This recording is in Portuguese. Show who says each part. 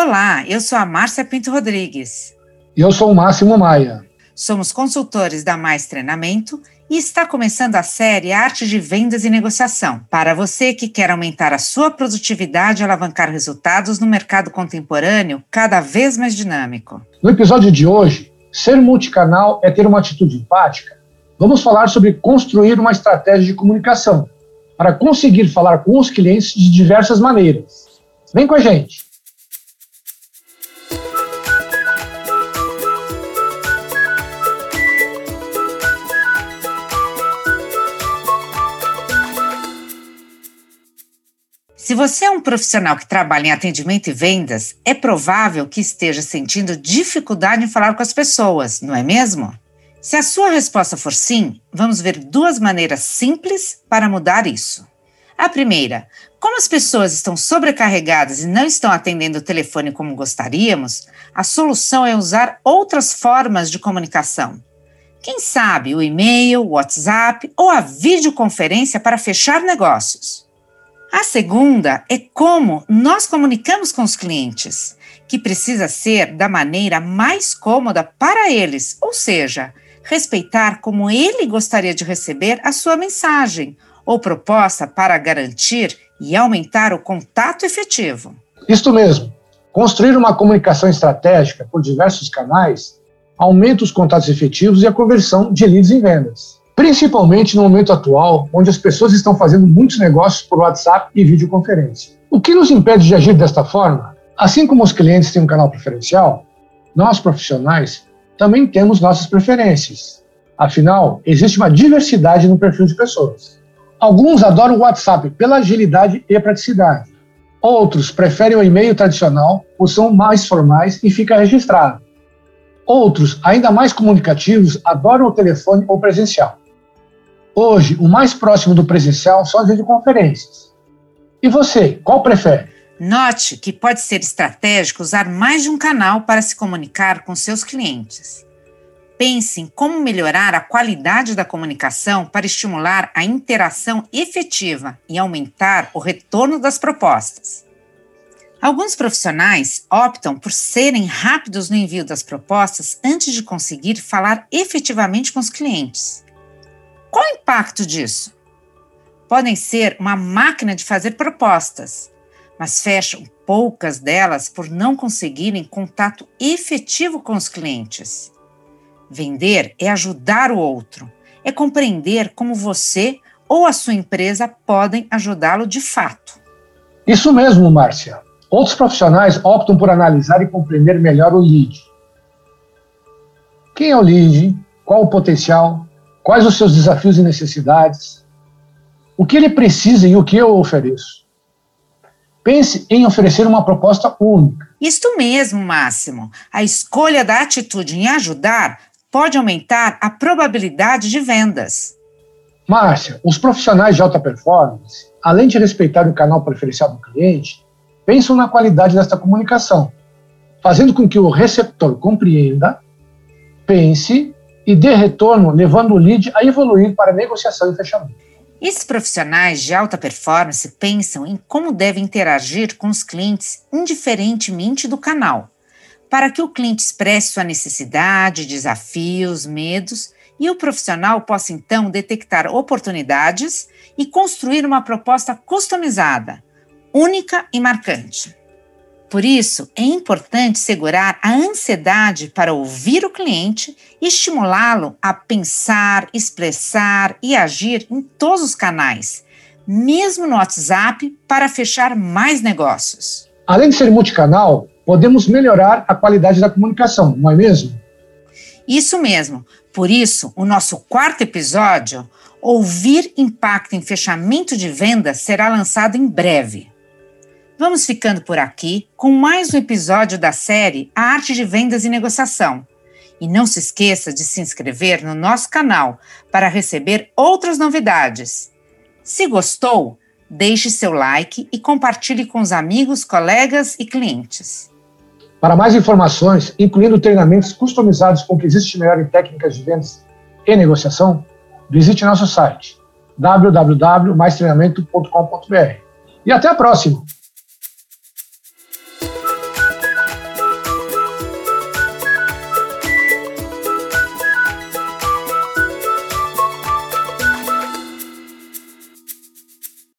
Speaker 1: Olá, eu sou a Márcia Pinto Rodrigues.
Speaker 2: E eu sou o Máximo Maia.
Speaker 1: Somos consultores da Mais Treinamento e está começando a série Arte de Vendas e Negociação, para você que quer aumentar a sua produtividade e alavancar resultados no mercado contemporâneo cada vez mais dinâmico.
Speaker 2: No episódio de hoje, ser multicanal é ter uma atitude empática. Vamos falar sobre construir uma estratégia de comunicação para conseguir falar com os clientes de diversas maneiras. Vem com a gente!
Speaker 1: Se você é um profissional que trabalha em atendimento e vendas, é provável que esteja sentindo dificuldade em falar com as pessoas, não é mesmo? Se a sua resposta for sim, vamos ver duas maneiras simples para mudar isso. A primeira, como as pessoas estão sobrecarregadas e não estão atendendo o telefone como gostaríamos, a solução é usar outras formas de comunicação. Quem sabe o e-mail, o WhatsApp ou a videoconferência para fechar negócios. A segunda é como nós comunicamos com os clientes, que precisa ser da maneira mais cômoda para eles, ou seja, respeitar como ele gostaria de receber a sua mensagem ou proposta para garantir e aumentar o contato efetivo.
Speaker 2: Isto mesmo. Construir uma comunicação estratégica por diversos canais aumenta os contatos efetivos e a conversão de leads em vendas principalmente no momento atual, onde as pessoas estão fazendo muitos negócios por WhatsApp e videoconferência. O que nos impede de agir desta forma? Assim como os clientes têm um canal preferencial, nós profissionais também temos nossas preferências. Afinal, existe uma diversidade no perfil de pessoas. Alguns adoram o WhatsApp pela agilidade e praticidade. Outros preferem o e-mail tradicional, ou são mais formais e fica registrado. Outros, ainda mais comunicativos, adoram o telefone ou presencial. Hoje, o mais próximo do presencial são as videoconferências. E você, qual prefere?
Speaker 1: Note que pode ser estratégico usar mais de um canal para se comunicar com seus clientes. Pense em como melhorar a qualidade da comunicação para estimular a interação efetiva e aumentar o retorno das propostas. Alguns profissionais optam por serem rápidos no envio das propostas antes de conseguir falar efetivamente com os clientes. Qual o impacto disso? Podem ser uma máquina de fazer propostas, mas fecham poucas delas por não conseguirem contato efetivo com os clientes. Vender é ajudar o outro, é compreender como você ou a sua empresa podem ajudá-lo de fato.
Speaker 2: Isso mesmo, Márcia. Outros profissionais optam por analisar e compreender melhor o lead. Quem é o lead? Qual o potencial? Quais os seus desafios e necessidades? O que ele precisa e o que eu ofereço? Pense em oferecer uma proposta única.
Speaker 1: Isto mesmo, Máximo. A escolha da atitude em ajudar pode aumentar a probabilidade de vendas.
Speaker 2: Márcia, os profissionais de alta performance, além de respeitar o canal preferencial do cliente, pensam na qualidade desta comunicação, fazendo com que o receptor compreenda, pense e dê retorno, levando o lead a evoluir para negociação e fechamento.
Speaker 1: Esses profissionais de alta performance pensam em como devem interagir com os clientes indiferentemente do canal, para que o cliente expresse sua necessidade, desafios, medos e o profissional possa então detectar oportunidades e construir uma proposta customizada, única e marcante. Por isso, é importante segurar a ansiedade para ouvir o cliente e estimulá-lo a pensar, expressar e agir em todos os canais, mesmo no WhatsApp, para fechar mais negócios.
Speaker 2: Além de ser multicanal, podemos melhorar a qualidade da comunicação, não é mesmo?
Speaker 1: Isso mesmo. Por isso, o nosso quarto episódio, Ouvir Impacto em Fechamento de Venda, será lançado em breve. Vamos ficando por aqui com mais um episódio da série A Arte de Vendas e Negociação. E não se esqueça de se inscrever no nosso canal para receber outras novidades. Se gostou, deixe seu like e compartilhe com os amigos, colegas e clientes.
Speaker 2: Para mais informações, incluindo treinamentos customizados com o que existe melhor em técnicas de vendas e negociação, visite nosso site www.maistreinamento.com.br. E até a próxima!